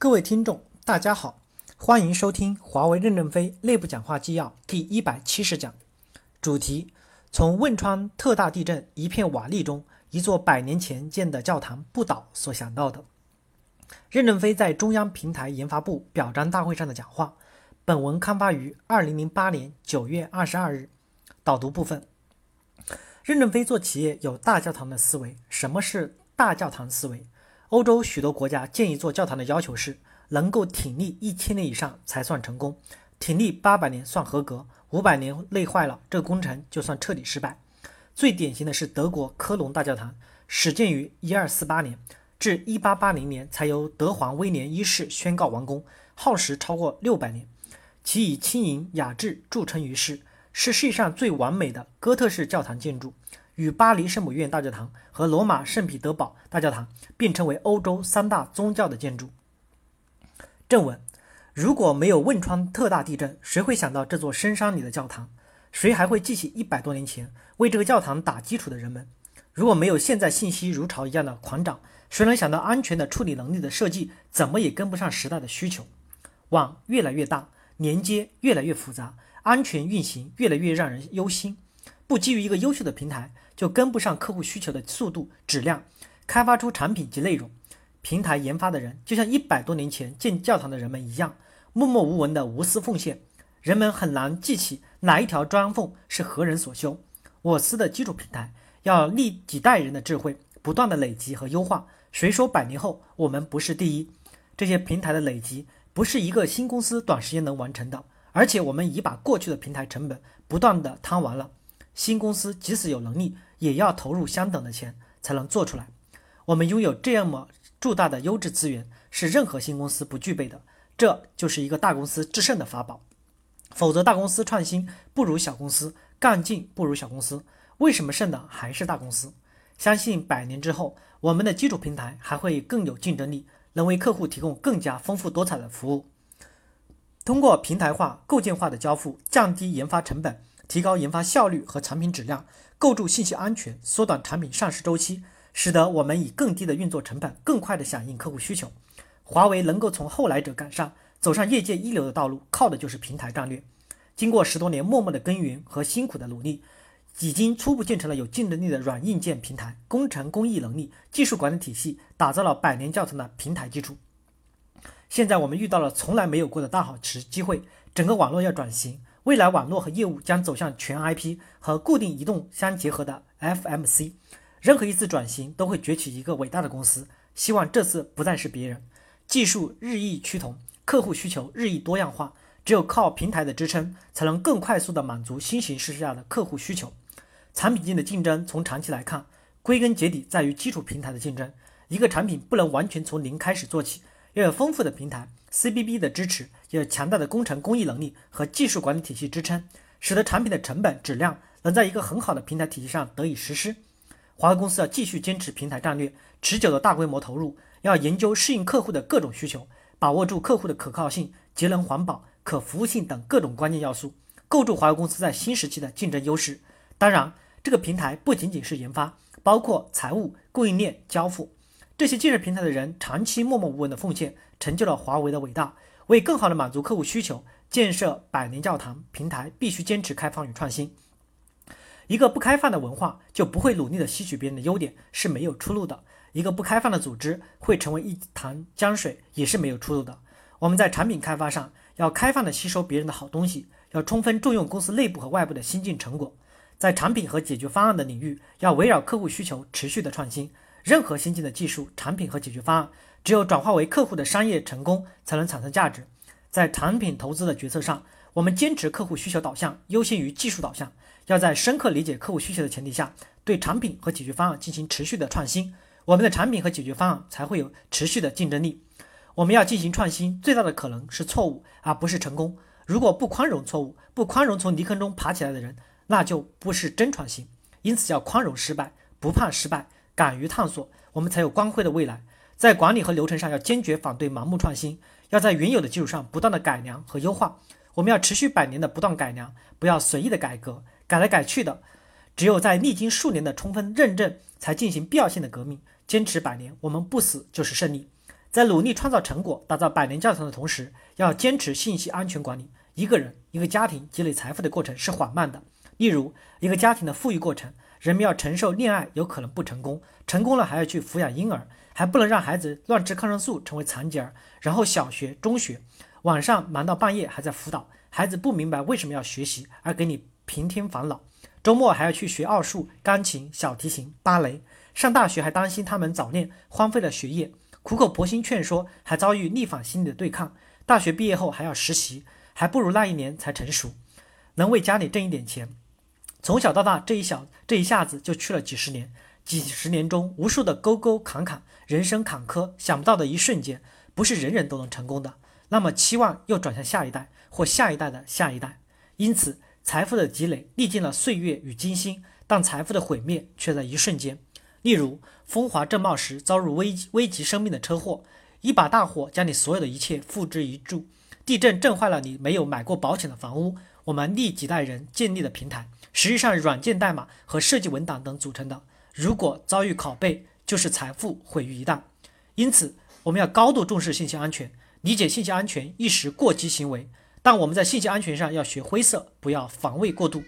各位听众，大家好，欢迎收听华为任正非内部讲话纪要第一百七十讲，主题：从汶川特大地震一片瓦砾中，一座百年前建的教堂不倒所想到的。任正非在中央平台研发部表彰大会上的讲话。本文刊发于二零零八年九月二十二日。导读部分：任正非做企业有大教堂的思维。什么是大教堂思维？欧洲许多国家建议做教堂的要求是能够挺立一千年以上才算成功，挺立八百年算合格，五百年累坏了，这个工程就算彻底失败。最典型的是德国科隆大教堂，始建于一二四八年，至一八八零年才由德皇威廉一世宣告完工，耗时超过六百年。其以轻盈雅致著称于世，是世界上最完美的哥特式教堂建筑，与巴黎圣母院大教堂和罗马圣彼得堡大教堂并称为欧洲三大宗教的建筑。正文：如果没有汶川特大地震，谁会想到这座深山里的教堂？谁还会记起一百多年前为这个教堂打基础的人们？如果没有现在信息如潮一样的狂涨，谁能想到安全的处理能力的设计怎么也跟不上时代的需求？网越来越大。连接越来越复杂，安全运行越来越让人忧心。不基于一个优秀的平台，就跟不上客户需求的速度、质量，开发出产品及内容。平台研发的人就像一百多年前建教堂的人们一样，默默无闻的无私奉献。人们很难记起哪一条砖缝是何人所修。我司的基础平台要历几代人的智慧，不断的累积和优化。谁说百年后我们不是第一？这些平台的累积。不是一个新公司短时间能完成的，而且我们已把过去的平台成本不断的摊完了。新公司即使有能力，也要投入相等的钱才能做出来。我们拥有这么巨大的优质资源，是任何新公司不具备的。这就是一个大公司制胜的法宝。否则，大公司创新不如小公司，干劲不如小公司，为什么胜的还是大公司？相信百年之后，我们的基础平台还会更有竞争力。能为客户提供更加丰富多彩的服务。通过平台化、构建化的交付，降低研发成本，提高研发效率和产品质量，构筑信息安全，缩短产品上市周期，使得我们以更低的运作成本，更快地响应客户需求。华为能够从后来者赶上，走上业界一流的道路，靠的就是平台战略。经过十多年默默的耕耘和辛苦的努力。已经初步建成了有竞争力的软硬件平台，工程工艺能力、技术管理体系，打造了百年教堂的平台基础。现在我们遇到了从来没有过的大好时机会，整个网络要转型，未来网络和业务将走向全 IP 和固定移动相结合的 FMC。任何一次转型都会崛起一个伟大的公司，希望这次不再是别人。技术日益趋同，客户需求日益多样化，只有靠平台的支撑，才能更快速地满足新形势下的客户需求。产品间的竞争，从长期来看，归根结底在于基础平台的竞争。一个产品不能完全从零开始做起，要有丰富的平台 CBB 的支持，有强大的工程工艺能力和技术管理体系支撑，使得产品的成本、质量能在一个很好的平台体系上得以实施。华为公司要继续坚持平台战略，持久的大规模投入，要研究适应客户的各种需求，把握住客户的可靠性、节能环保、可服务性等各种关键要素，构筑华为公司在新时期的竞争优势。当然。这个平台不仅仅是研发，包括财务、供应链、交付这些建设平台的人长期默默无闻的奉献，成就了华为的伟大。为更好的满足客户需求，建设百年教堂平台必须坚持开放与创新。一个不开放的文化就不会努力的吸取别人的优点，是没有出路的。一个不开放的组织会成为一潭江水，也是没有出路的。我们在产品开发上要开放的吸收别人的好东西，要充分重用公司内部和外部的新进成果。在产品和解决方案的领域，要围绕客户需求持续的创新。任何新进的技术、产品和解决方案，只有转化为客户的商业成功，才能产生价值。在产品投资的决策上，我们坚持客户需求导向，优先于技术导向。要在深刻理解客户需求的前提下，对产品和解决方案进行持续的创新，我们的产品和解决方案才会有持续的竞争力。我们要进行创新，最大的可能是错误，而不是成功。如果不宽容错误，不宽容从泥坑中爬起来的人，那就不是真创新，因此要宽容失败，不怕失败，敢于探索，我们才有光辉的未来。在管理和流程上要坚决反对盲目创新，要在原有的基础上不断的改良和优化。我们要持续百年的不断改良，不要随意的改革，改来改去的。只有在历经数年的充分认证，才进行必要性的革命。坚持百年，我们不死就是胜利。在努力创造成果、打造百年教堂的同时，要坚持信息安全管理。一个人、一个家庭积累财富的过程是缓慢的。例如，一个家庭的富裕过程，人们要承受恋爱有可能不成功，成功了还要去抚养婴儿，还不能让孩子乱吃抗生素成为残疾儿。然后小学、中学，晚上忙到半夜还在辅导孩子，不明白为什么要学习，而给你平添烦恼。周末还要去学奥数、钢琴、小提琴、芭蕾。上大学还担心他们早恋，荒废了学业。苦口婆心劝说，还遭遇逆反心理的对抗。大学毕业后还要实习，还不如那一年才成熟，能为家里挣一点钱。从小到大，这一小这一下子就去了几十年，几十年中无数的沟沟坎坎，人生坎坷，想不到的一瞬间，不是人人都能成功的。那么期望又转向下一代或下一代的下一代。因此，财富的积累历尽了岁月与精心，但财富的毁灭却在一瞬间。例如，风华正茂时遭入危危及生命的车祸，一把大火将你所有的一切付之一炬；地震震坏了你没有买过保险的房屋。我们历几代人建立的平台，实际上软件代码和设计文档等组成的。如果遭遇拷贝，就是财富毁于一旦。因此，我们要高度重视信息安全，理解信息安全一时过激行为，但我们在信息安全上要学灰色，不要防卫过度。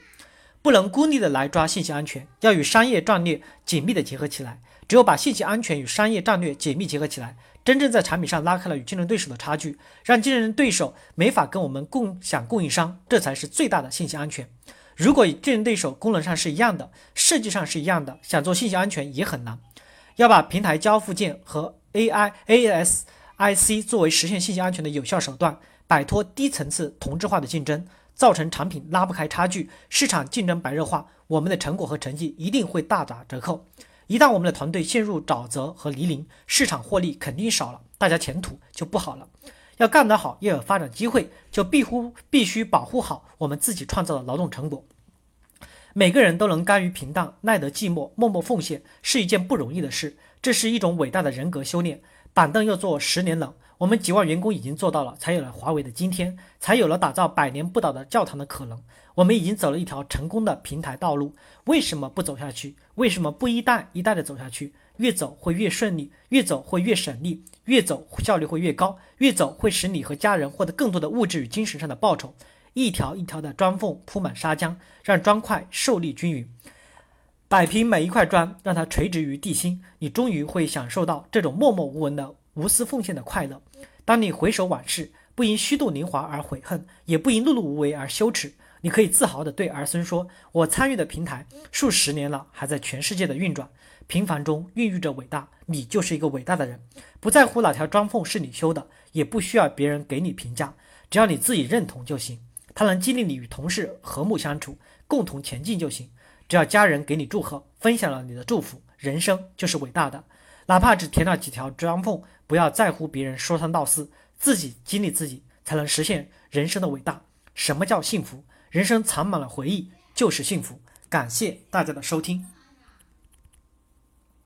不能孤立的来抓信息安全，要与商业战略紧密的结合起来。只有把信息安全与商业战略紧密结合起来，真正在产品上拉开了与竞争对手的差距，让竞争对手没法跟我们共享供应商，这才是最大的信息安全。如果与竞争对手功能上是一样的，设计上是一样的，想做信息安全也很难。要把平台交付件和 AI、ASIC 作为实现信息安全的有效手段，摆脱低层次同质化的竞争。造成产品拉不开差距，市场竞争白热化，我们的成果和成绩一定会大打折扣。一旦我们的团队陷入沼泽和泥泞，市场获利肯定少了，大家前途就不好了。要干得好，要有发展机会，就必乎必须保护好我们自己创造的劳动成果。每个人都能甘于平淡，耐得寂寞，默默奉献，是一件不容易的事。这是一种伟大的人格修炼。板凳要坐十年冷。我们几万员工已经做到了，才有了华为的今天，才有了打造百年不倒的教堂的可能。我们已经走了一条成功的平台道路，为什么不走下去？为什么不一代一代的走下去？越走会越顺利，越走会越省力，越走效率会越高，越走会使你和家人获得更多的物质与精神上的报酬。一条一条的砖缝铺满砂浆，让砖块受力均匀，摆平每一块砖，让它垂直于地心，你终于会享受到这种默默无闻的。无私奉献的快乐。当你回首往事，不因虚度年华而悔恨，也不因碌碌无为而羞耻。你可以自豪地对儿孙说：“我参与的平台数十年了，还在全世界的运转。平凡中孕育着伟大。你就是一个伟大的人。不在乎哪条砖缝是你修的，也不需要别人给你评价，只要你自己认同就行。它能激励你与同事和睦相处，共同前进就行。只要家人给你祝贺，分享了你的祝福，人生就是伟大的。哪怕只填了几条砖缝。”不要在乎别人说三道四，自己激励自己，才能实现人生的伟大。什么叫幸福？人生藏满了回忆，就是幸福。感谢大家的收听。